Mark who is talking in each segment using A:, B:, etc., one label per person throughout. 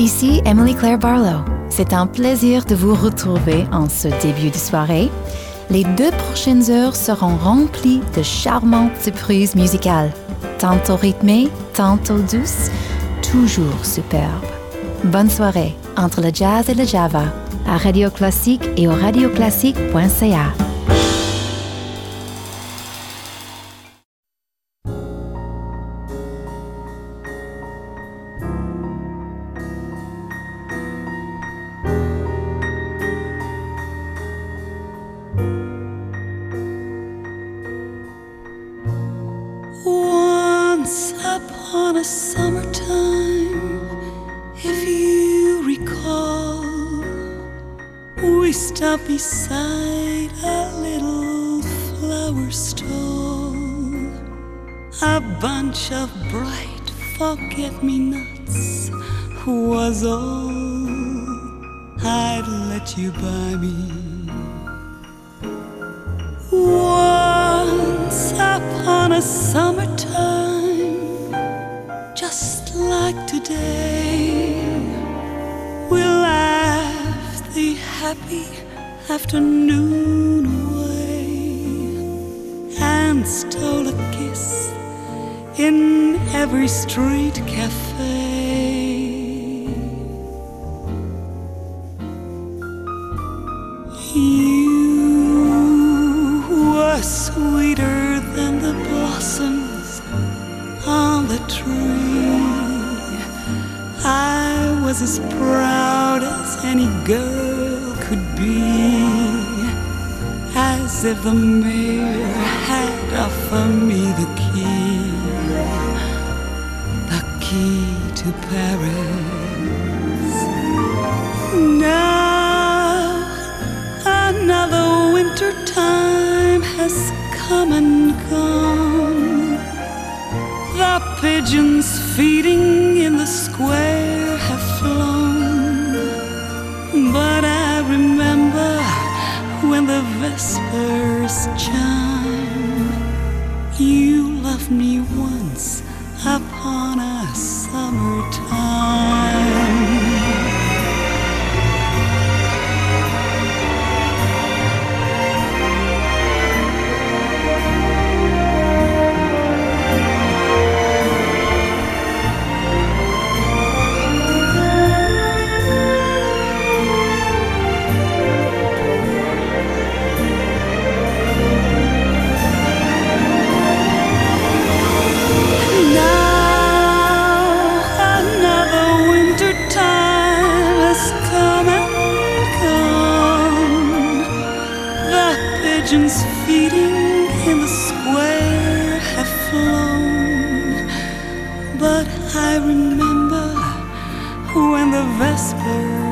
A: Ici Emily Claire Barlow. C'est un plaisir de vous retrouver en ce début de soirée. Les deux prochaines heures seront remplies de charmantes surprises musicales, tantôt rythmées, tantôt douces, toujours superbes. Bonne soirée entre le jazz et le java à Radio Classique et au radioclassique.ca.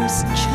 B: first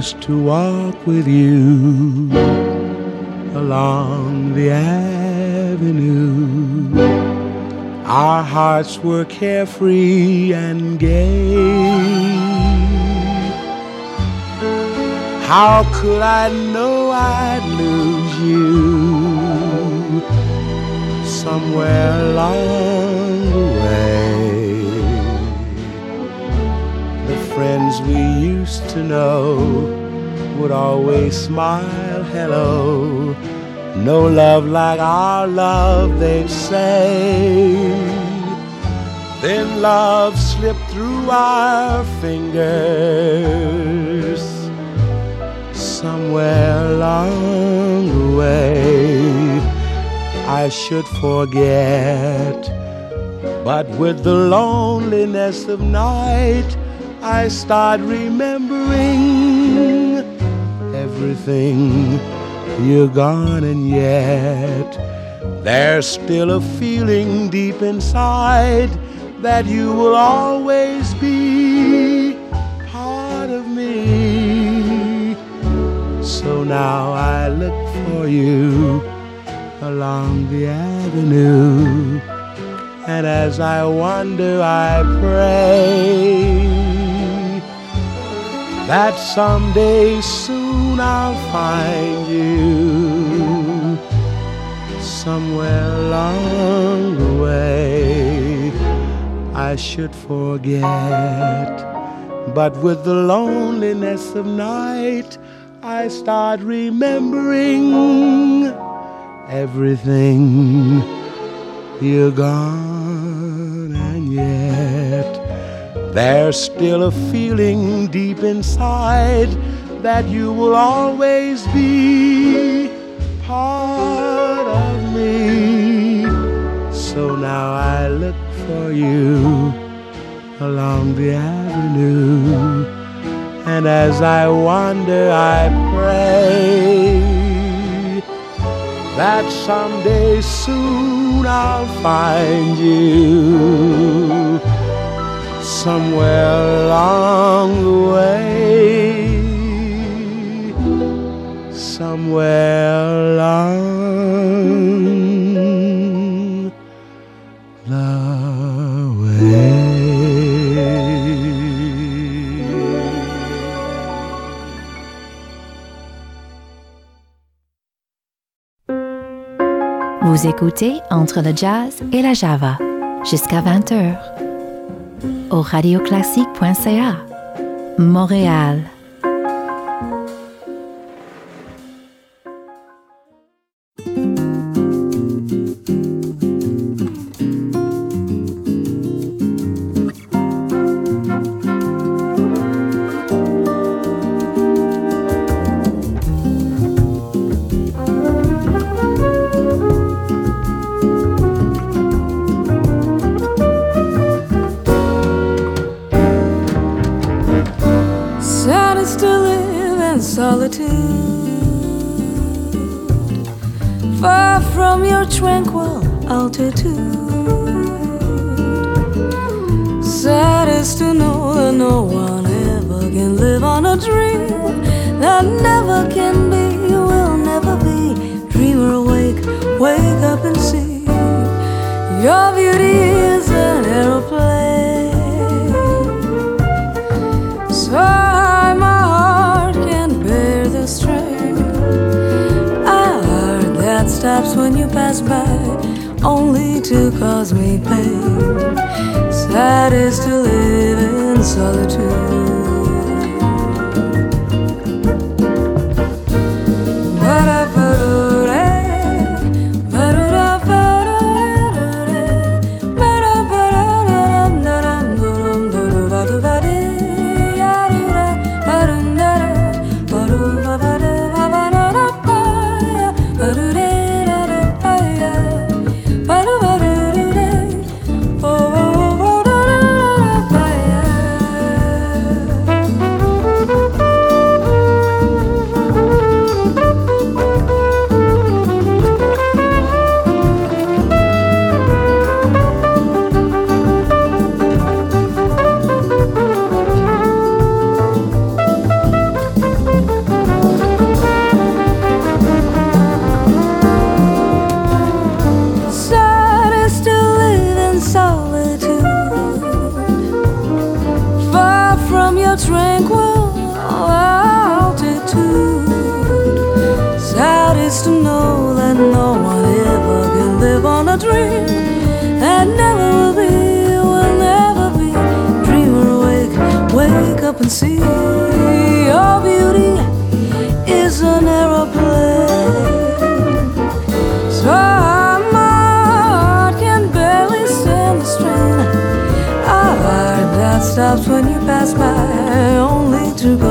B: is to
C: walk with you along the avenue. Our hearts were carefree and gay. How could I know I'd lose you somewhere along the way? To know would always smile hello. No love like our love, they'd say. Then love slipped through our fingers somewhere along the way. I should forget, but with the loneliness of night, I start remembering everything. You're gone, and yet there's still a feeling deep inside that you will always be part of me. So now I look for you along the avenue, and as I wander, I pray that someday soon I'll find you somewhere along the way. I should forget, but with the loneliness of night, I start remembering everything. You're gone, there's still a feeling deep inside that you will always be part of me. So now I look for you along the avenue, and as I wander, I pray that someday soon I'll find you somewhere along the way. Somewhere along the way.
D: Vous écoutez Entre le jazz et la java jusqu'à 20h au radioclassique.ca Montréal.
E: see your beauty is an aeroplane. So my heart can barely stand the strain. A heart that stops when you pass by, only to go.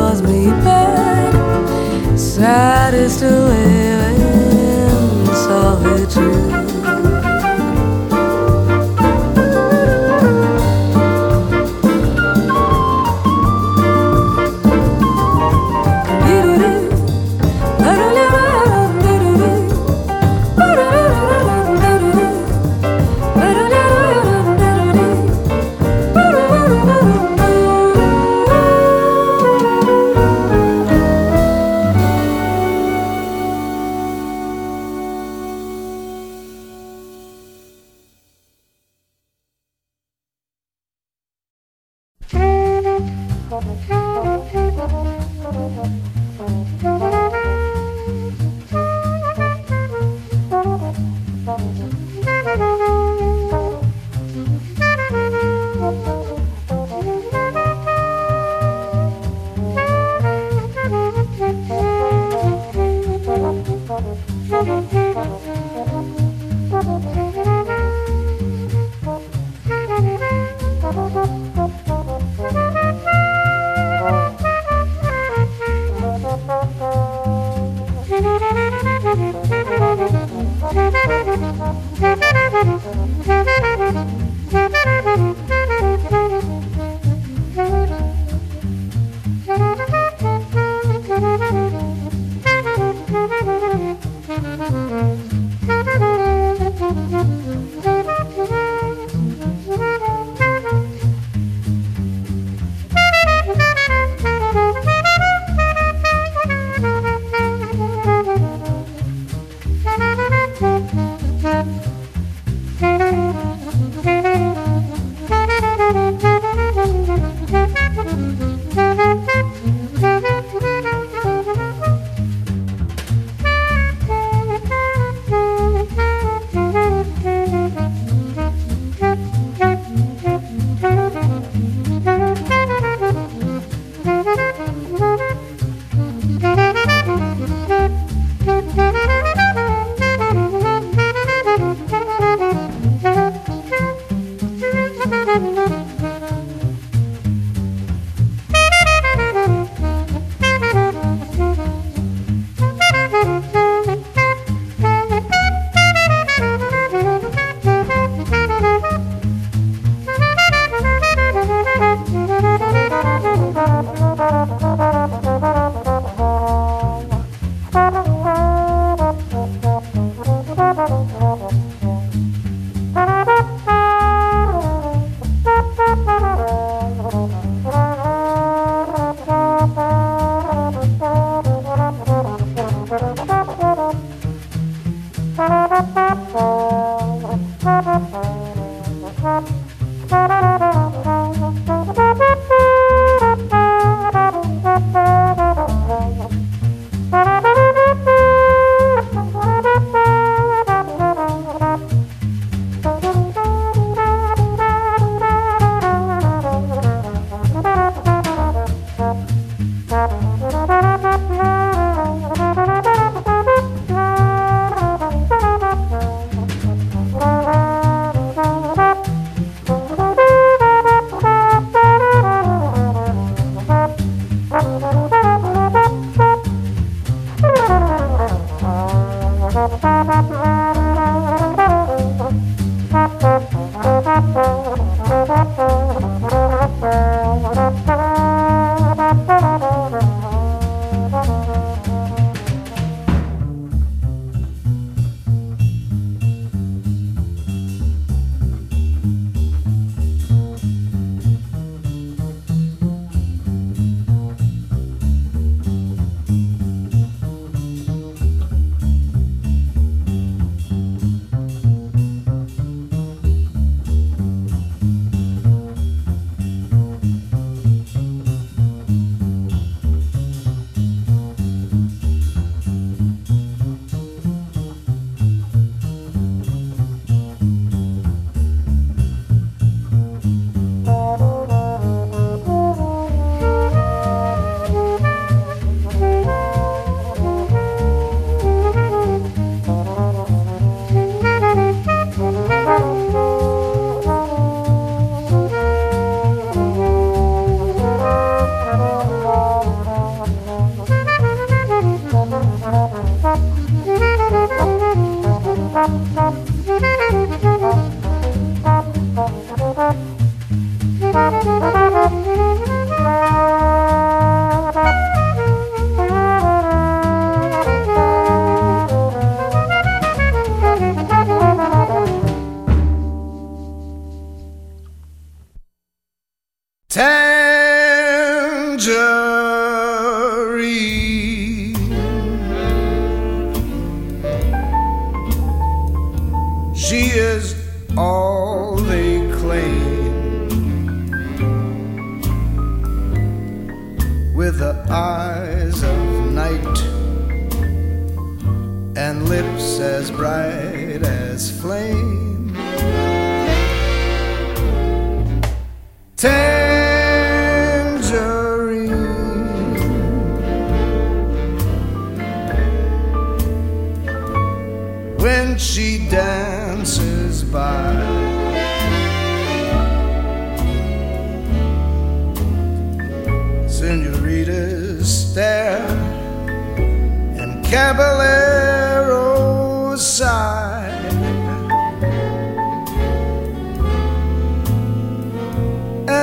E: Música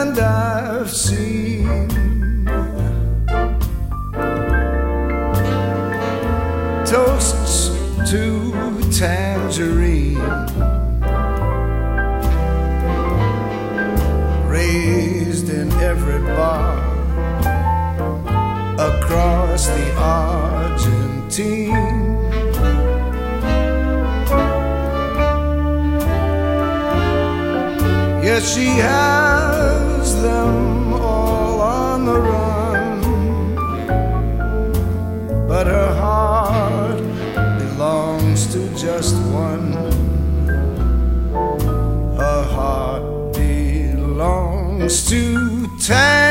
E: And
F: I've seen toasts to tangerine raised in every bar across the Argentine. Yes, she has them all on the run, but her heart belongs to just one. Her heart belongs to Tangerine.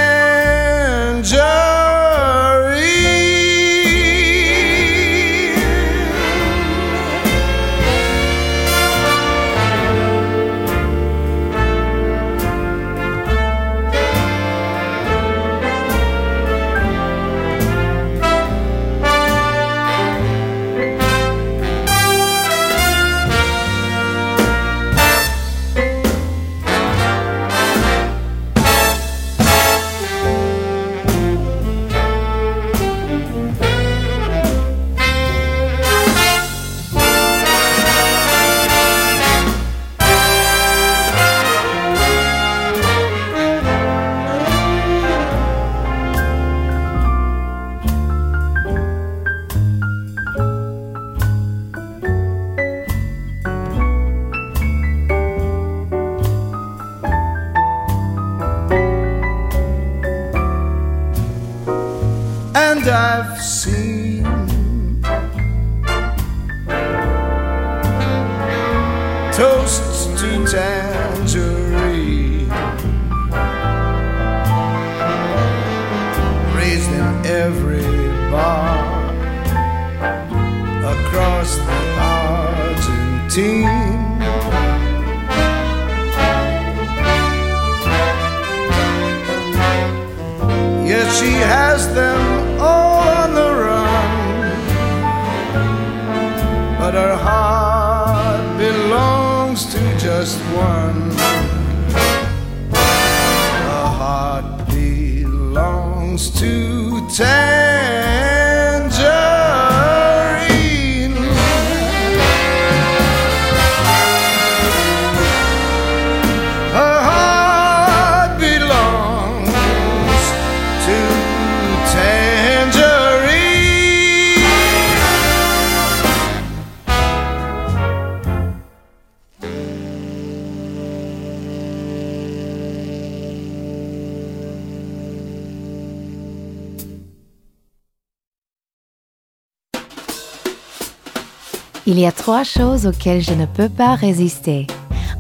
G: Trois choses auxquelles je ne peux pas résister.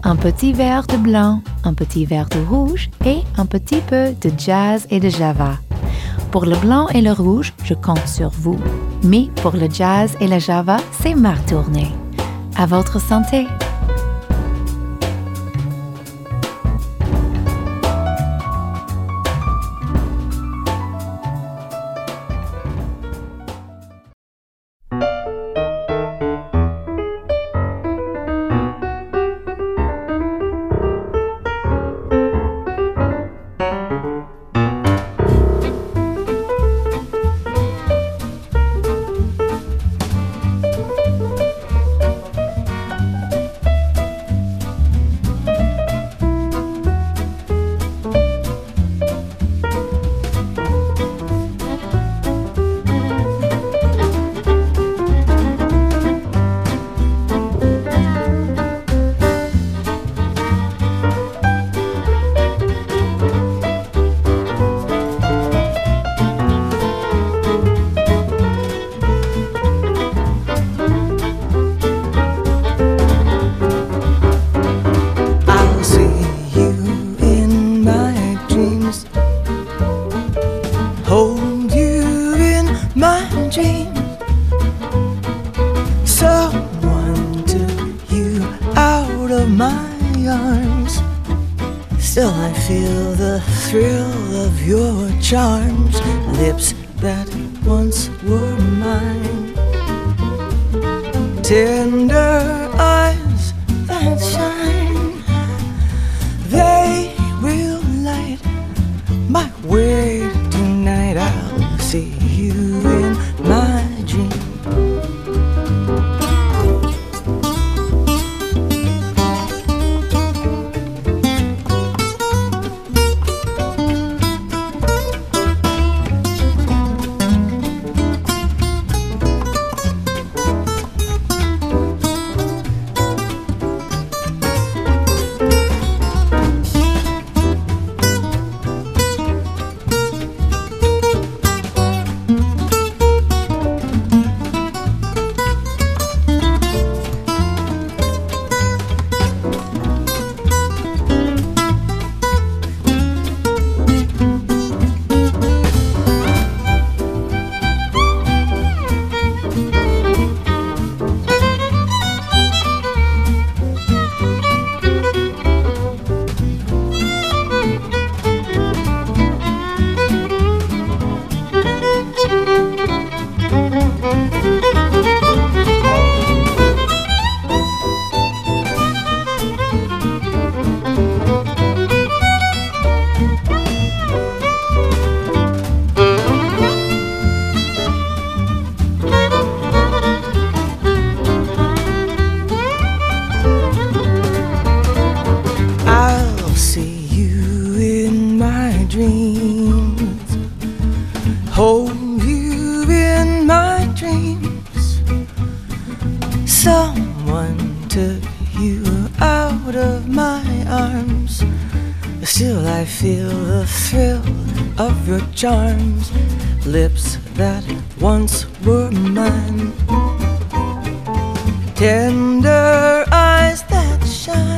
G: Un petit verre de blanc, un petit verre de rouge et un petit peu de jazz et de java. Pour le blanc et le rouge, je compte sur vous. Mais pour le jazz et la java, c'est ma tournée. À votre santé!
H: Still I feel the thrill of your charms, lips that once were mine, tender eyes that shine.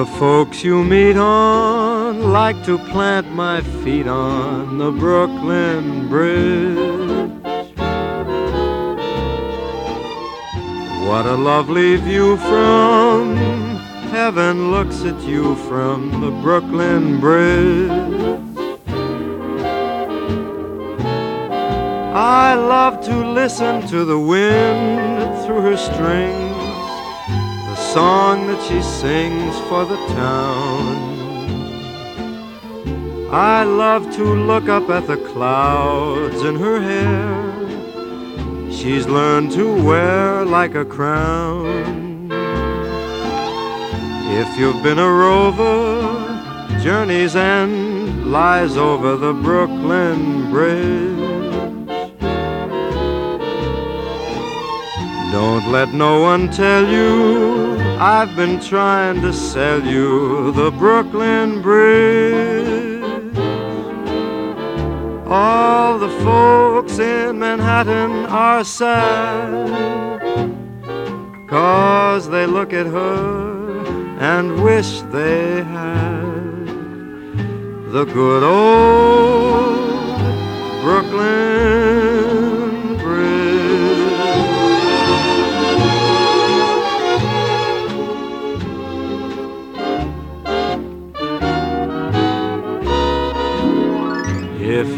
H: The
I: folks you meet on like to plant my feet on the Brooklyn Bridge. What a lovely view from heaven looks at you from the Brooklyn Bridge. I love to listen to the wind through her strings song that she sings for the town. I love to look up at the clouds in her hair. She's learned to wear like a crown. If you've been a rover, journey's end lies over the Brooklyn Bridge. Don't let no one tell you I've been trying to sell you the Brooklyn Bridge. All the folks in Manhattan are sad, cause they look at her and wish they had the good old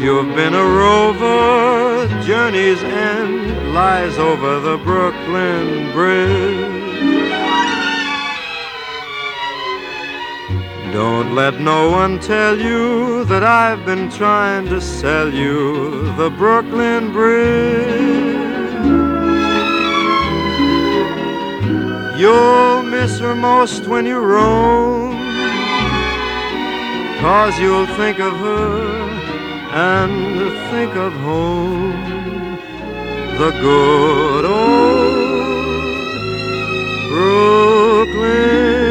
I: you've been a rover, journey's end lies over the Brooklyn Bridge. Don't let no one tell you that I've been trying to sell you the Brooklyn Bridge. You'll miss her most when you roam, cause you'll think of her and think of home, the good old Brooklyn.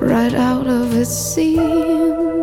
J: right out of its
K: seam.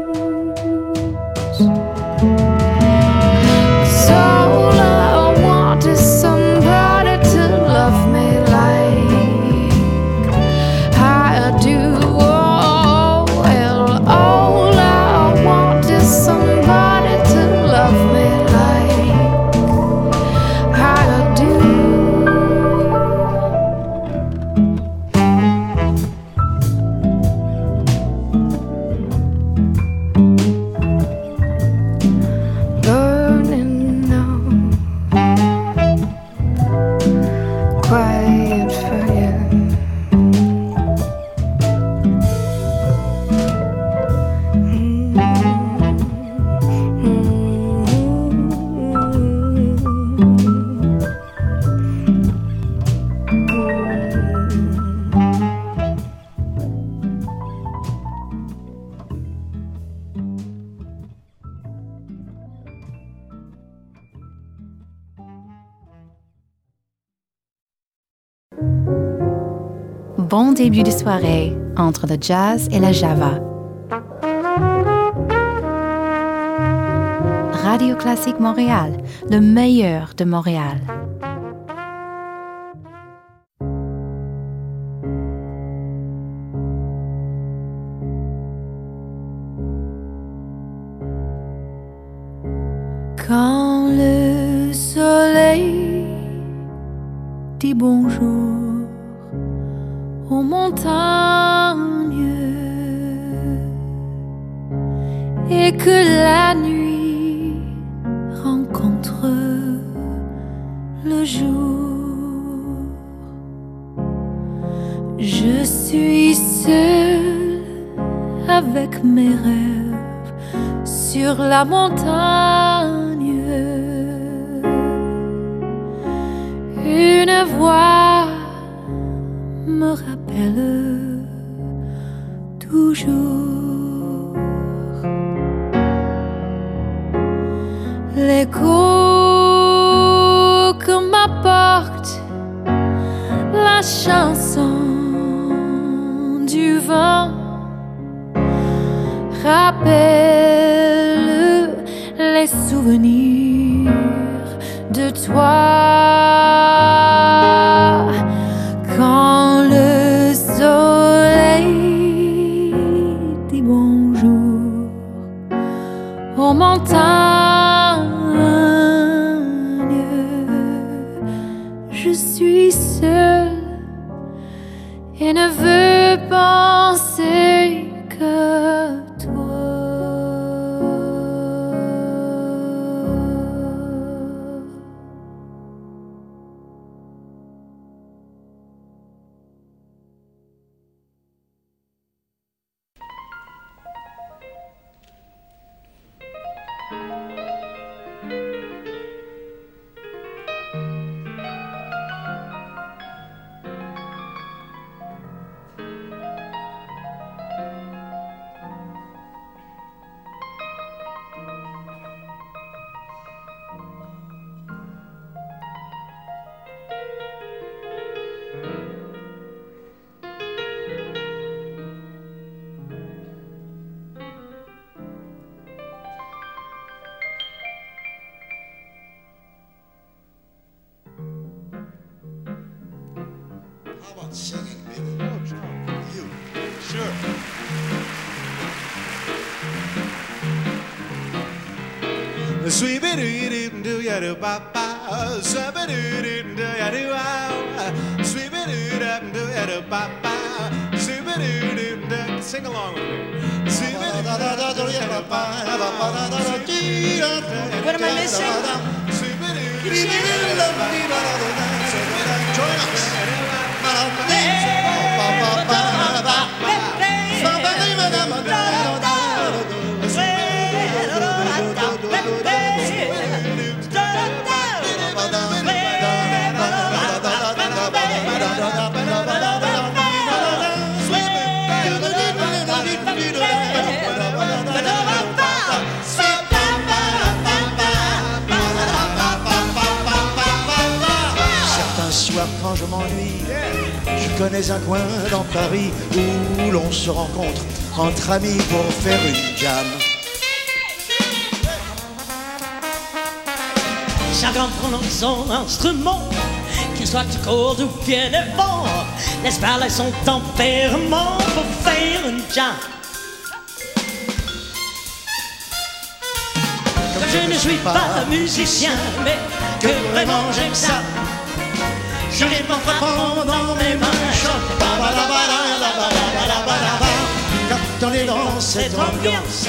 K: début de soirée entre le jazz et la java. Radio Classique Montréal, le meilleur de Montréal.
L: Singing, baby? Oh, John. You. Sure. Sweet do do ya do ba ba, sweet do do ya do wow, sweet do do ya do ba ba, sweet do do. Sing along with me. Sweet da da da do ya ba ba ba da
M: je m'ennuie, je connais un coin dans Paris où l'on se rencontre entre amis pour faire une jam.
N: Chacun prend son instrument, qu'il soit court ou bien le vent, laisse parler son tempérament pour faire une jam. Comme je ne suis pas musicien, mais que vraiment j'aime ça. Je rythme en frappant dans mes mains,
M: Quand on est dans cette ambiance,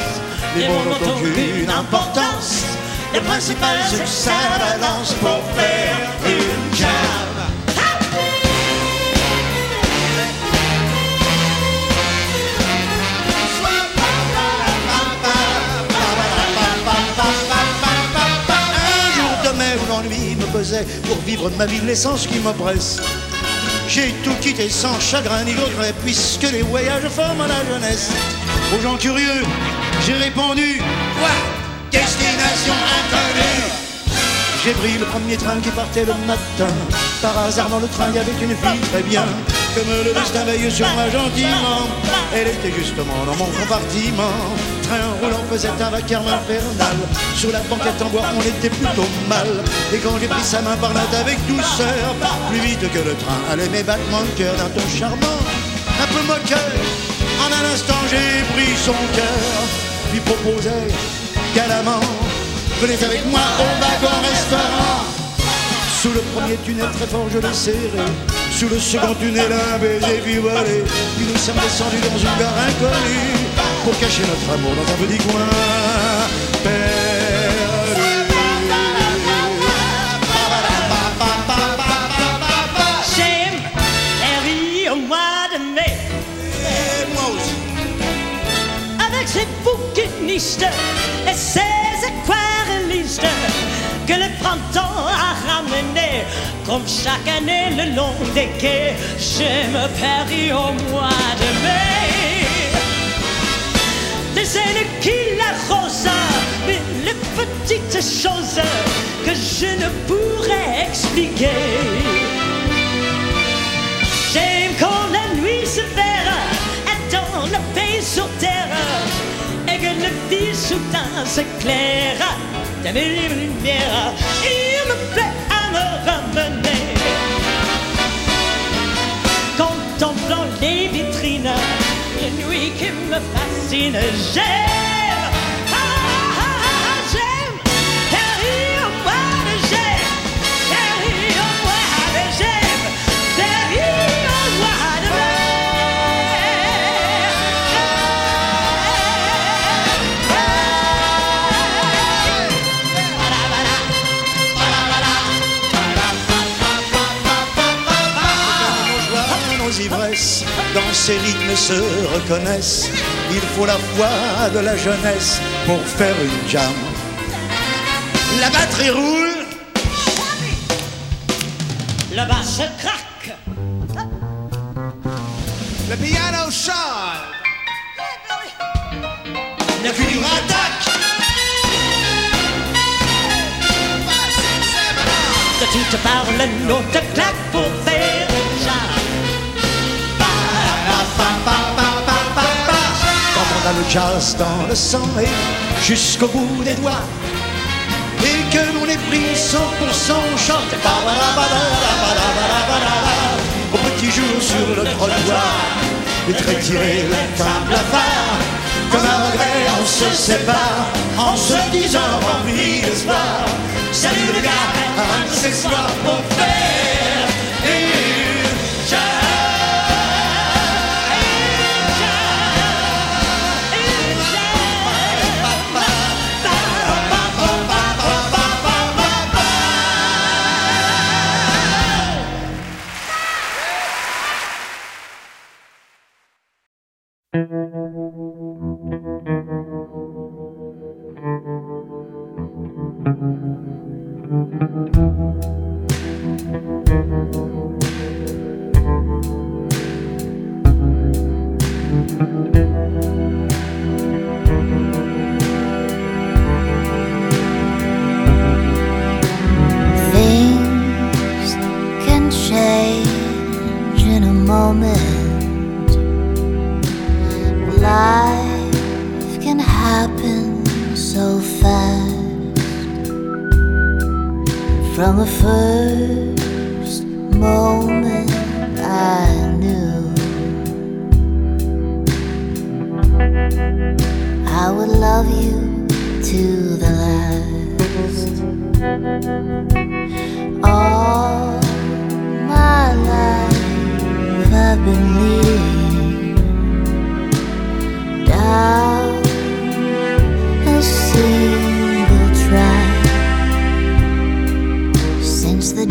M: les mots n'ont aucune importance.
N: Le principal c'est que ça balance pour faire
M: pour vivre ma vie l'essence qui m'oppresse. J'ai tout quitté sans chagrin ni regret puisque les voyages forment la jeunesse. Aux gens curieux, j'ai répondu Quoi? Destination inconnue J'ai pris le premier train qui partait le matin. Par hasard dans le train, il y avait une fille très bien. Comme le destin veille sur moi gentiment. Elle était justement dans mon compartiment. Train roulant faisait un vacarme infernal. Sur la banquette en bois, on était plutôt mal. Et quand j'ai pris sa main par la avec douceur, plus vite que le train allait mes battements de cœur d'un ton charmant, un peu moqueur. En un instant, j'ai pris son cœur, lui proposai galamment Venez avec moi au wagon-restaurant. Sous le premier tunnel très fort, je l'ai serré. Sous le second tunnel, un baiser puis volé. Puis nous sommes descendus dans une gare inconnue pour cacher notre amour dans un petit coin perdu.
N: J'aime la vie au mois de mai.
L: moi aussi.
N: avec ses bouquinistes et ses aquarellistes que le printemps a ramené comme chaque année le long des quais. J'aime Paris au mois de mai. Les ailes qui l'arrosent, mais les petites choses que je ne pourrais expliquer. J'aime quand la nuit se verra attend la paix sur terre et que le vie soudain s'éclaire il y avait une lumière. Il me plaît à me ramener. Contemplant les vitrines, une nuit qui me
M: fascine, j'ai. Ces rythmes se reconnaissent. Il faut la foi de la jeunesse pour faire une jam. La batterie roule,
F: Le basse craque.
L: Le piano chante.
M: la cuivre attaque.
F: De toutes parle le note claque pour
M: A le jazz dans le sang et jusqu'au bout des doigts. Et que l'on est pris 100% on chante. Au petit jour sur le trottoir Les traits tirés, le teint blafard Comme un regret on se sépare En se disant rempli d'espoir Salut les gars, un de pour faire
O: From the first moment I knew I would love you to the last. All my life I've been leading down a single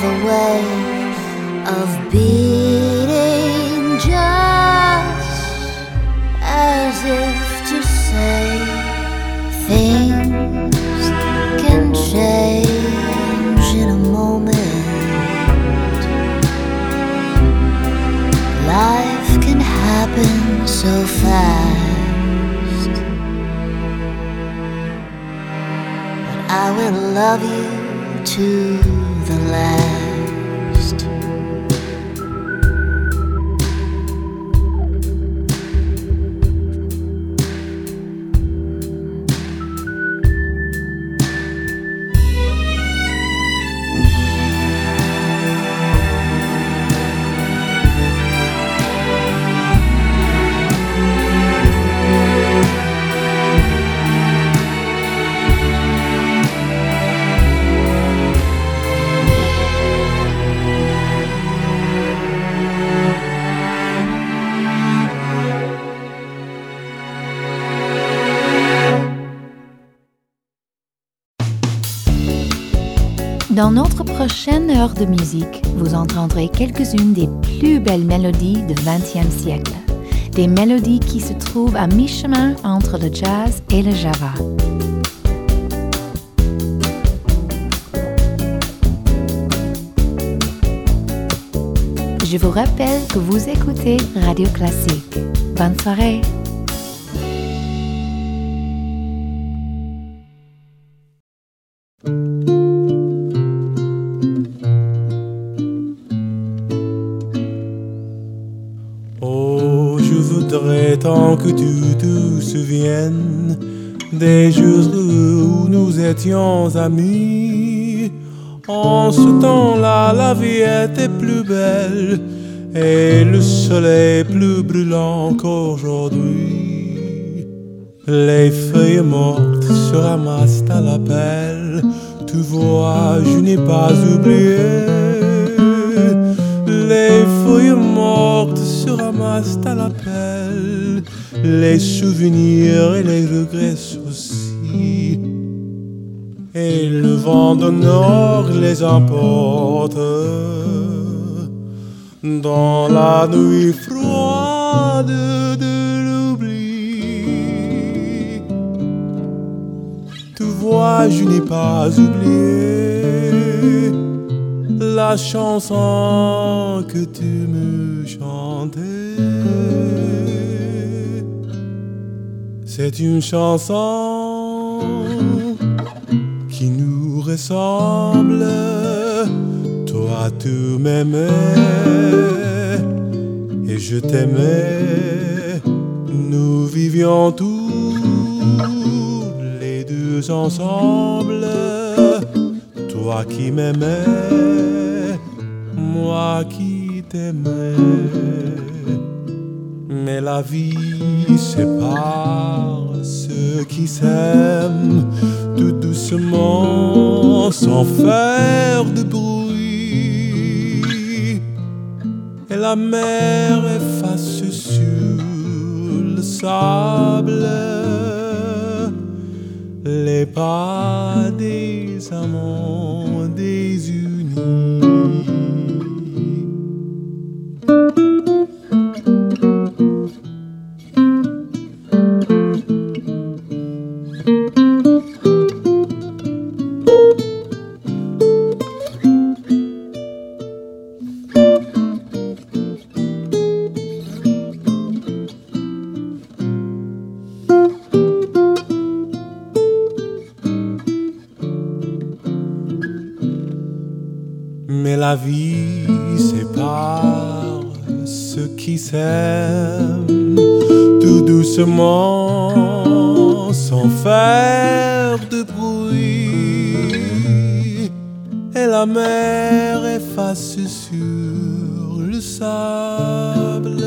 O: have a way of beating just as if to say things can change in a moment. Life can happen so fast. but I will love you
G: prochaine heure de musique, vous entendrez quelques-unes des plus belles mélodies du XXe siècle. Des mélodies qui se trouvent à mi-chemin entre le jazz et le java. Je vous rappelle que vous écoutez Radio Classique. Bonne soirée.
C: Des jours où nous étions amis. En ce temps-là, la vie était plus belle et le soleil plus brûlant qu'aujourd'hui. Les feuilles mortes se ramassent à la pelle. Tu vois, je n'ai pas oublié. Les feuilles mortes se ramassent à la pelle. Les souvenirs et les regrets aussi. Et le vent de nord les emporte dans la nuit froide de l'oubli. Tu vois, je n'ai pas oublié la chanson que tu me chantais. C'est une chanson qui nous ressemble. Toi, tu m'aimais et je t'aimais. Nous vivions tous les deux ensemble. Toi qui m'aimais, moi qui t'aimais. Mais la vie sépare ceux qui s'aiment tout doucement sans faire de bruit. Et la mer efface sur le sable les pas des amants Mais la vie sépare ceux qui s'aiment tout doucement sans faire de bruit. Et la mer efface sur le sable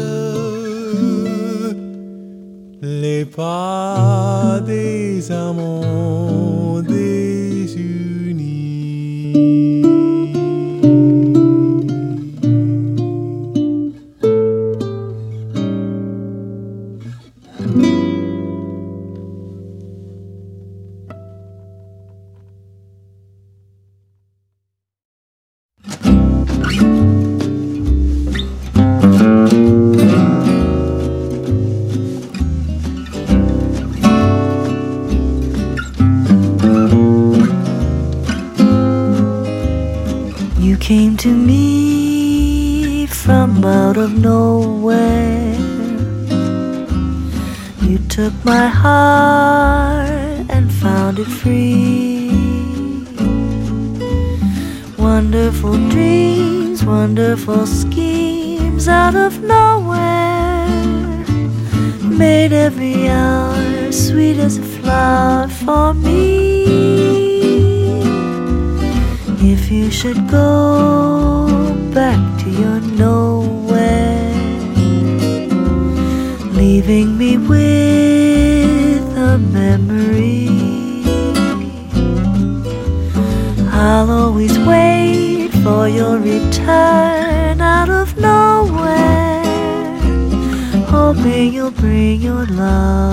C: les pas des amants.
P: Nowhere. You took my heart and found it free. Wonderful dreams, wonderful schemes out of nowhere. Made every hour sweet as a flower for me. If you should go with a memory, I'll always wait for your return out of nowhere, hoping you'll bring your love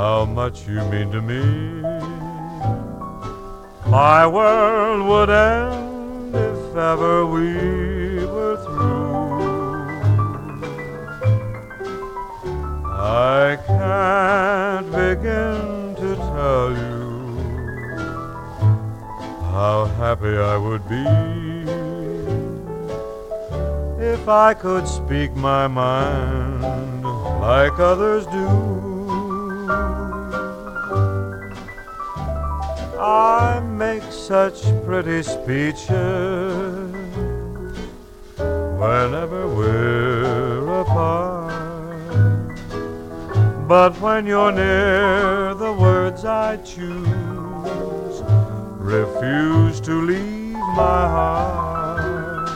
I: how much you mean to me. My world would end if ever we were through. I can't begin to tell you how happy I would be if I could speak my mind like others do. I make such pretty speeches whenever we're apart. But when you're near, the words I choose refuse to leave my heart.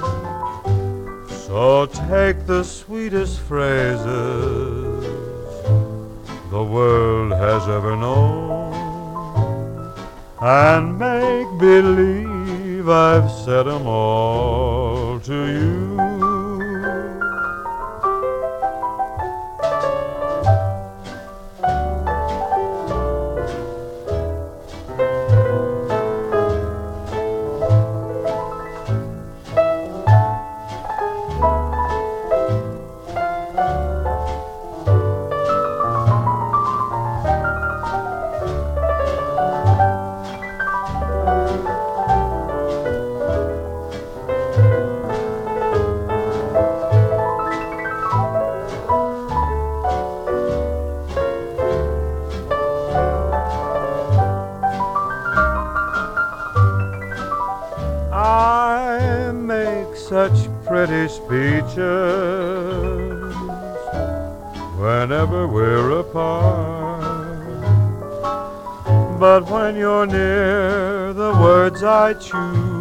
I: So take the sweetest phrases the world has ever known and make believe I've said 'em all to you. Words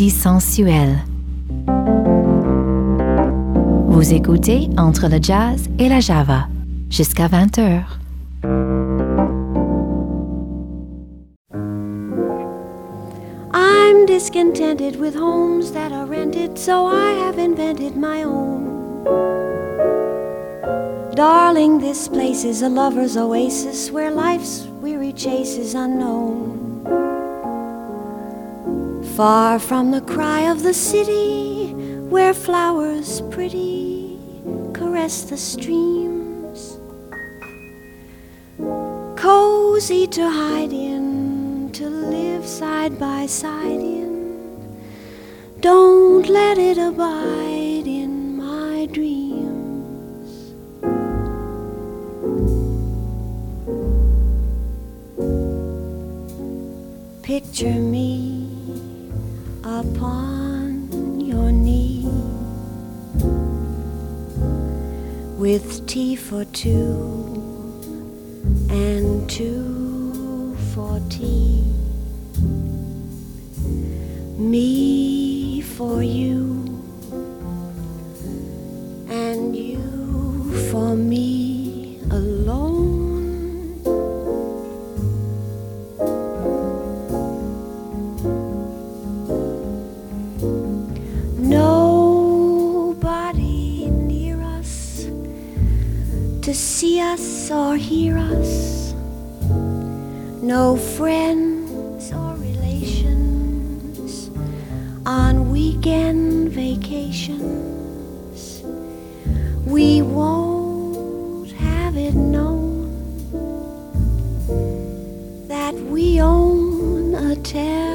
G: mélodie sensuelle. Vous écoutez Entre le jazz et la java jusqu'à 20h.
Q: I'm discontented with homes that are rented, so I have invented my own. Darling, this place is a lover's oasis where life's weary chase is unknown. Far from the cry of the city, where flowers pretty caress the streams. Cozy to hide in, to live side by side in. Don't let it abide in my dreams. Picture me upon your knee with tea for two and two for tea. Me for you us or hear us. No friends or relations on weekend vacations. We won't have it known that we own a telephone.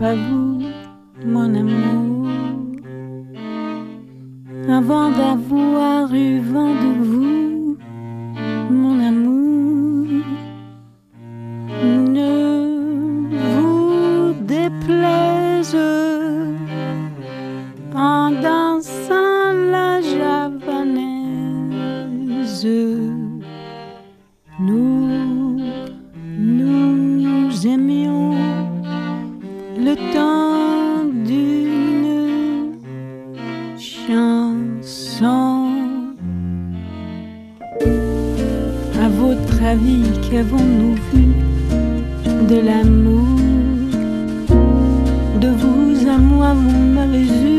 K: pas vous. temps d'une chanson. À votre avis, qu'avons-nous vu de l'amour? De vous à moi, vous m'avez.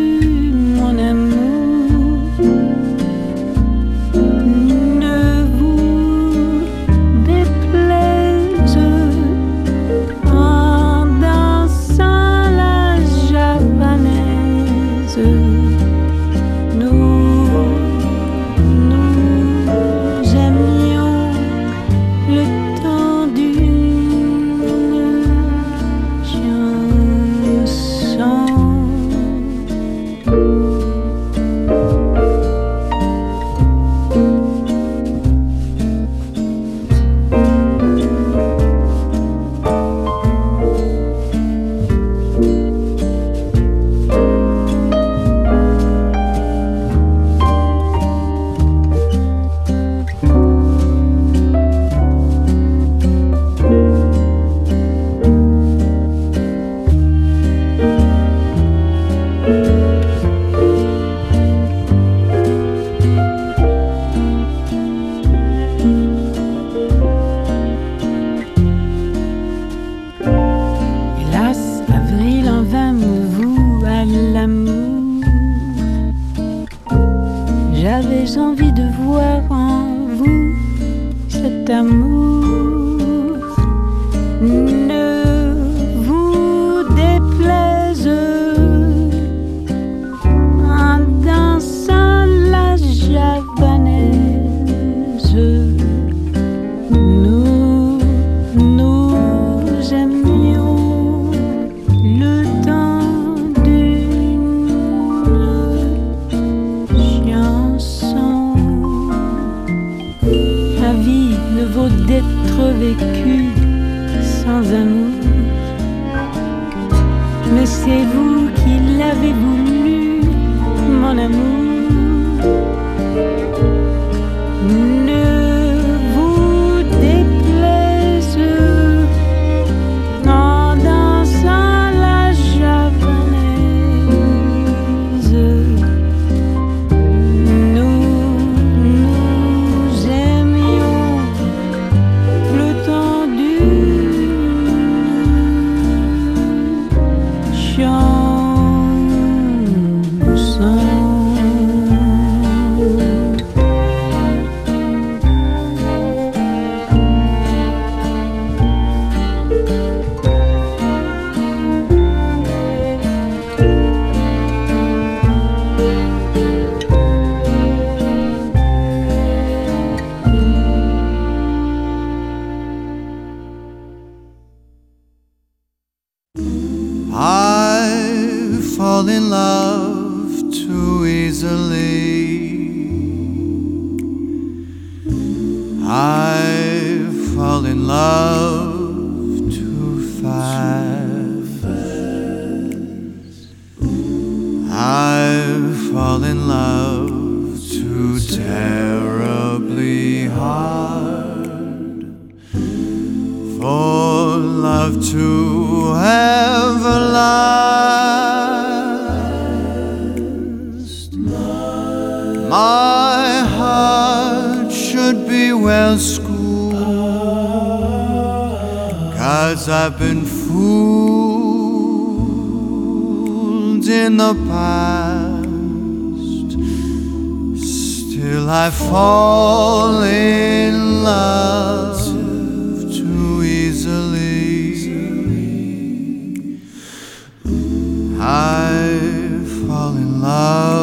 R: I I've been fooled in the past. Still, I fall in love too easily. I fall in love.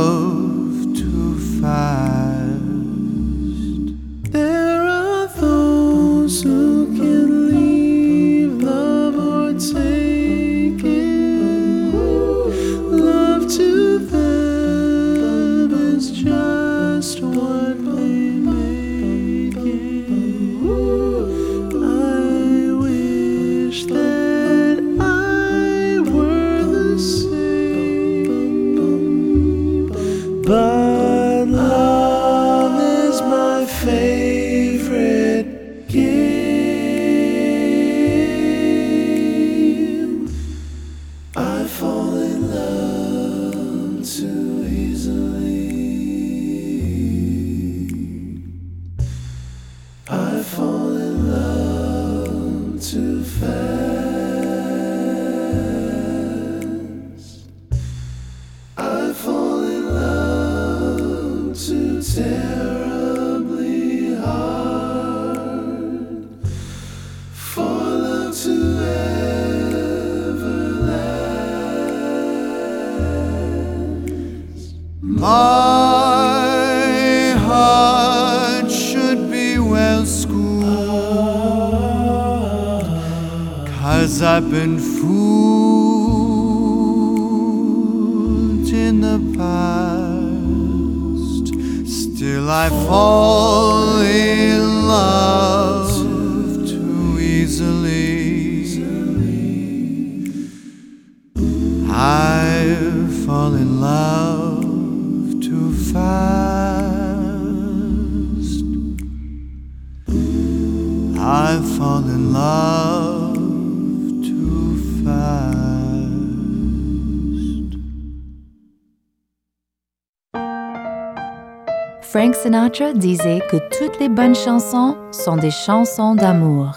S: Disait que toutes les bonnes chansons sont des chansons d'amour.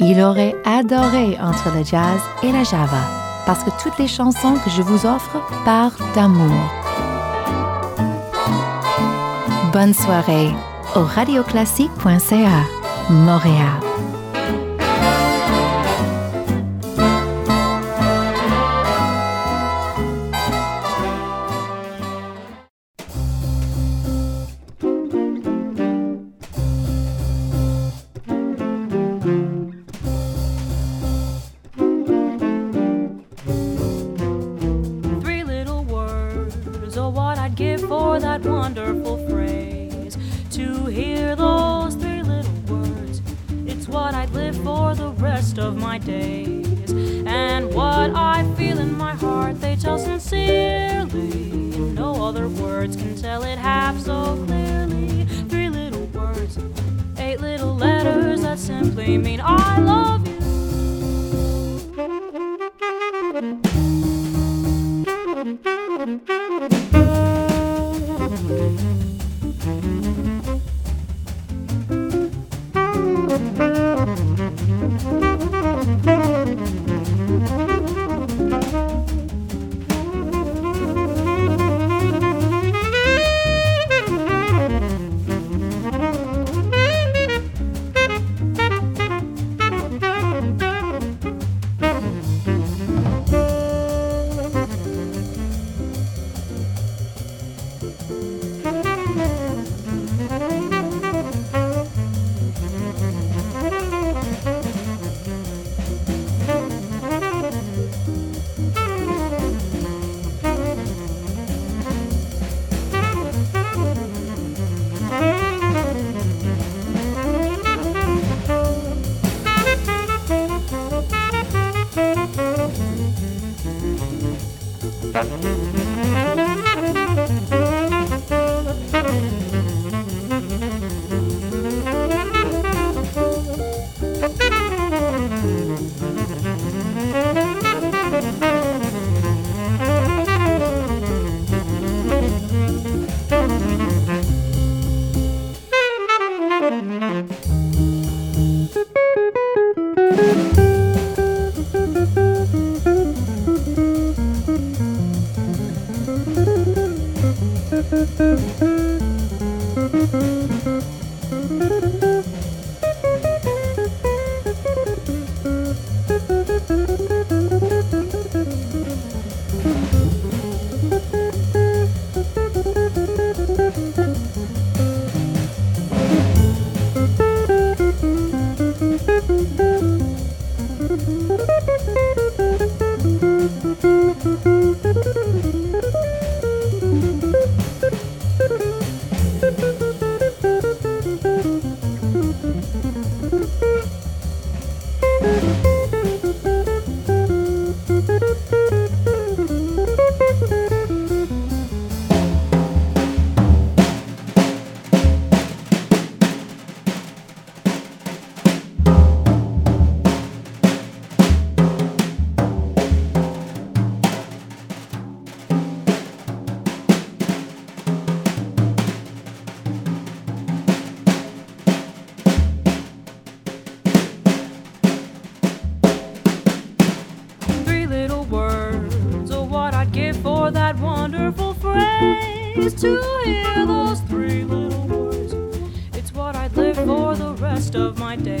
S: Il aurait adoré entre le jazz et la java, parce que toutes les chansons que je vous offre parlent d'amour. Bonne soirée au radioclassique.ca, Montréal.
T: Phrase. To hear those three little words, it's what I'd live for the rest of my days.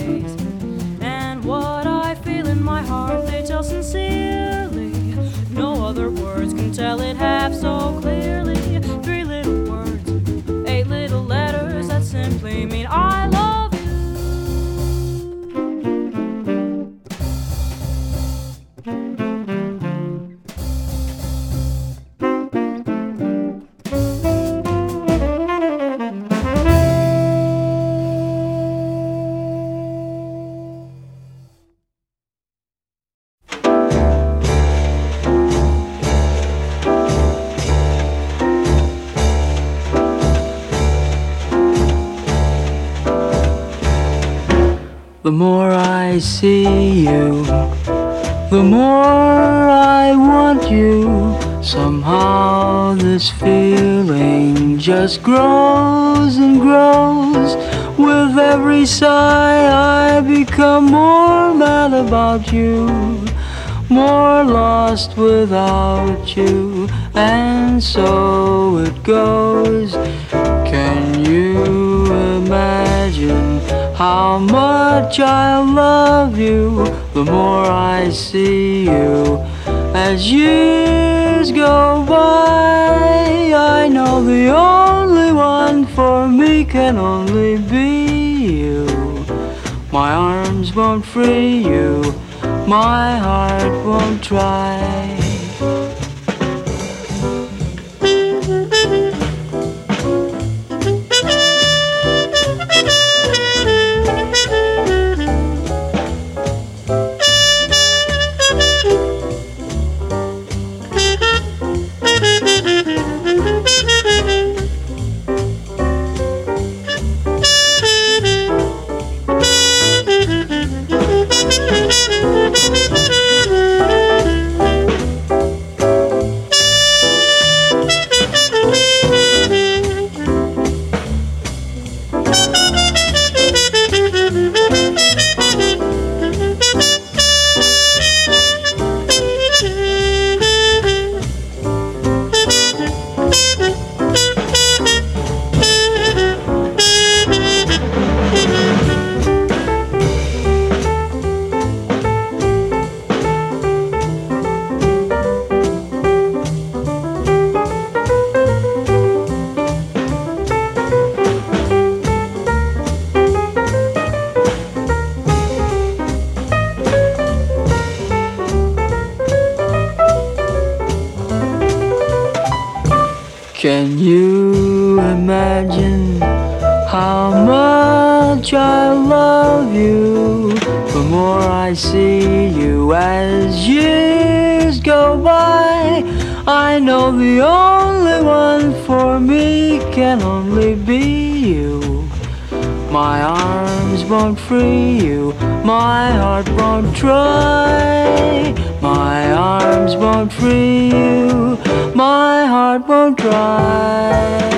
D: Just grows and grows. With every sigh, I become more mad about you, more lost without you, and so it goes. Can you imagine how much I love you? The more I see you as years go by, I know the only one for me can only be you. My arms won't free you, my heart won't try. See you as years go by, I know the only one for me can only be you. My arms won't free you, my heart won't try. My arms won't free you, my heart won't try.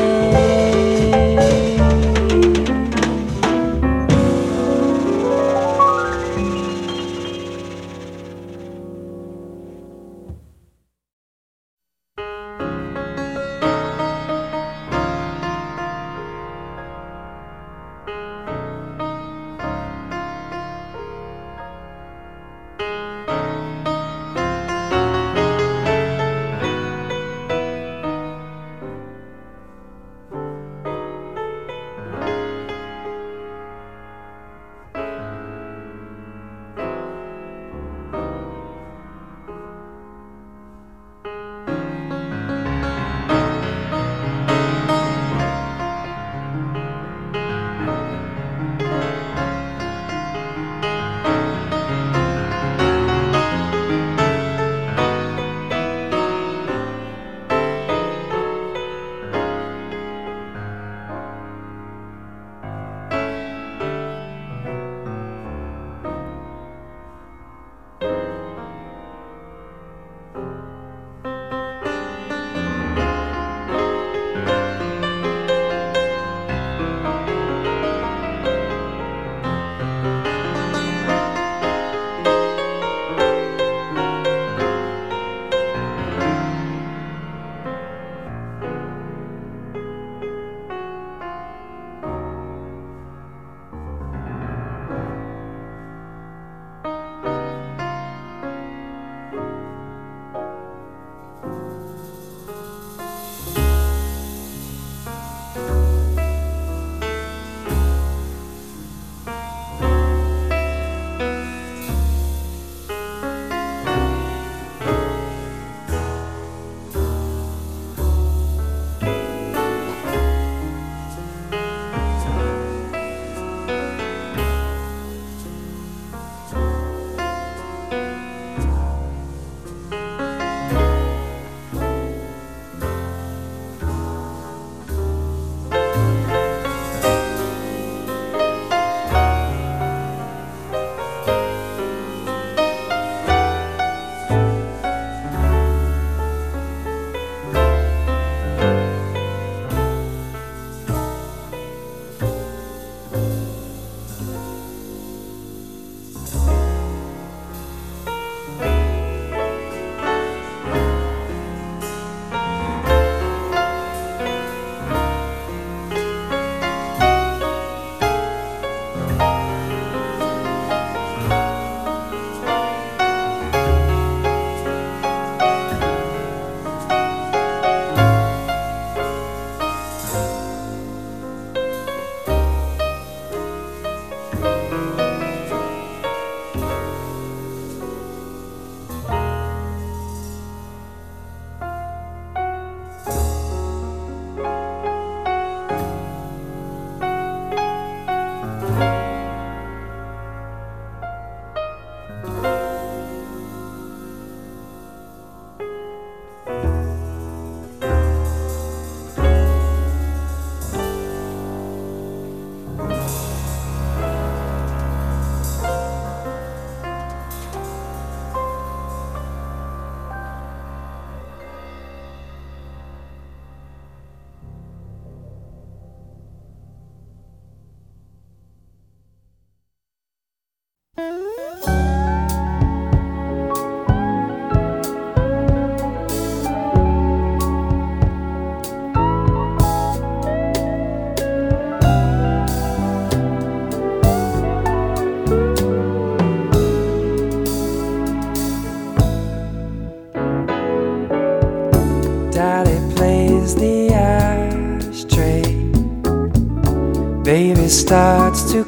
I: Starts to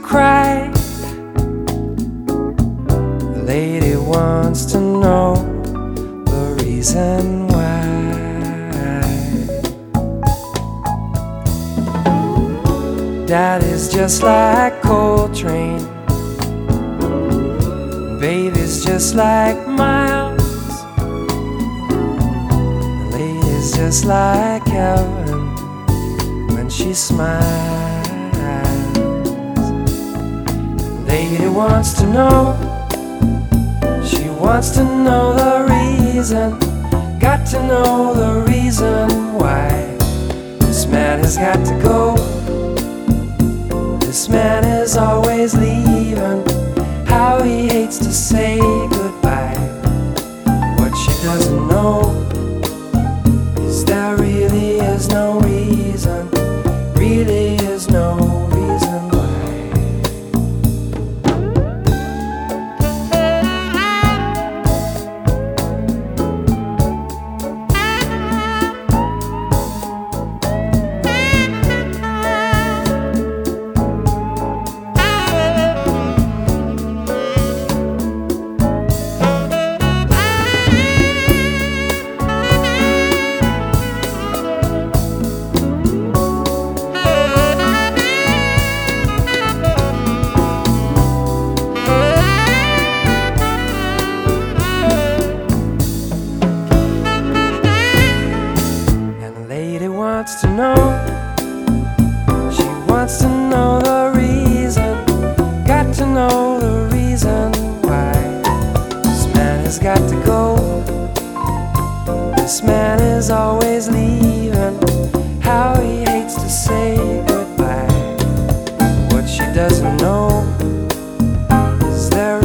I: there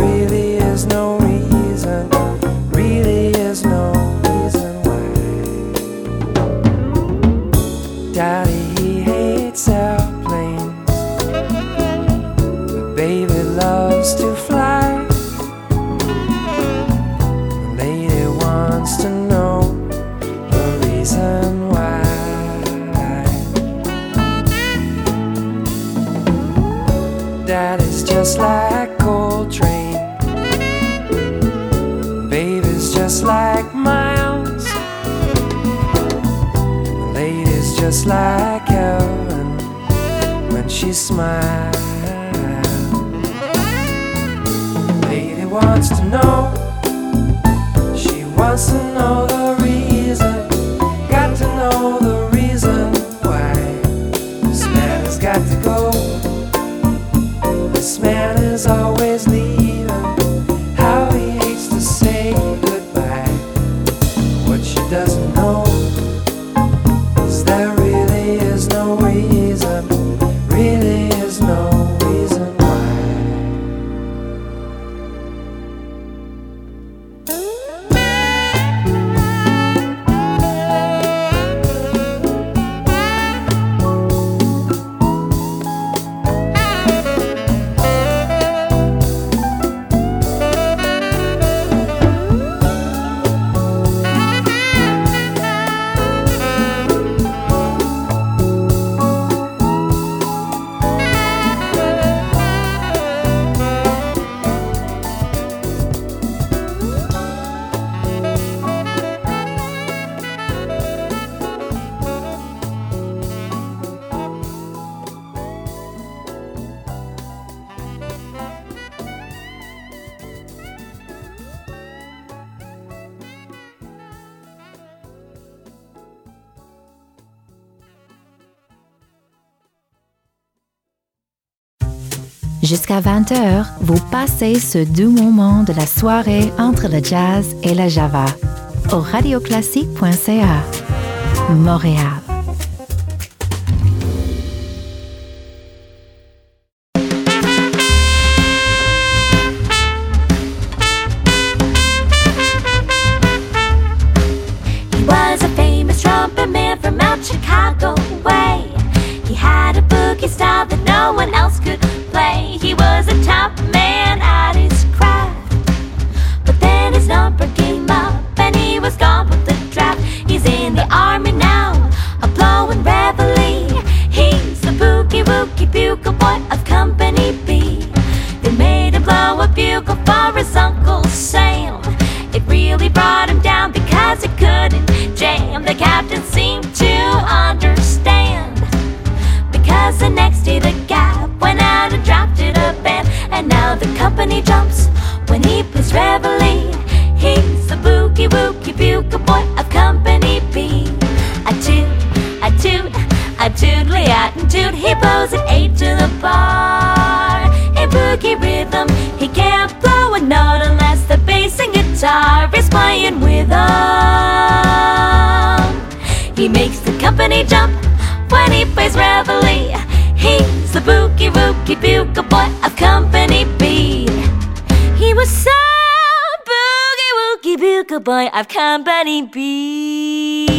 U: jusqu'à 20h, vous passez ce doux moment de la soirée entre le jazz et la java au radioclassique.ca. Montréal. blows at eight to the bar. A boogie rhythm, he can't blow a note unless the bass and guitar is playing with him. He makes the company jump when he plays reveille. He's the boogie woogie bugle boy of Company B. He was so boogie woogie bugle boy of Company B.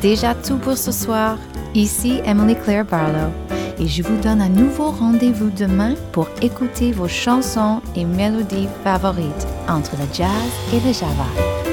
G: déjà tout pour ce soir. Ici Emily Claire Barlow et je vous donne un nouveau rendez-vous demain pour écouter vos chansons et mélodies favorites entre le jazz et le java.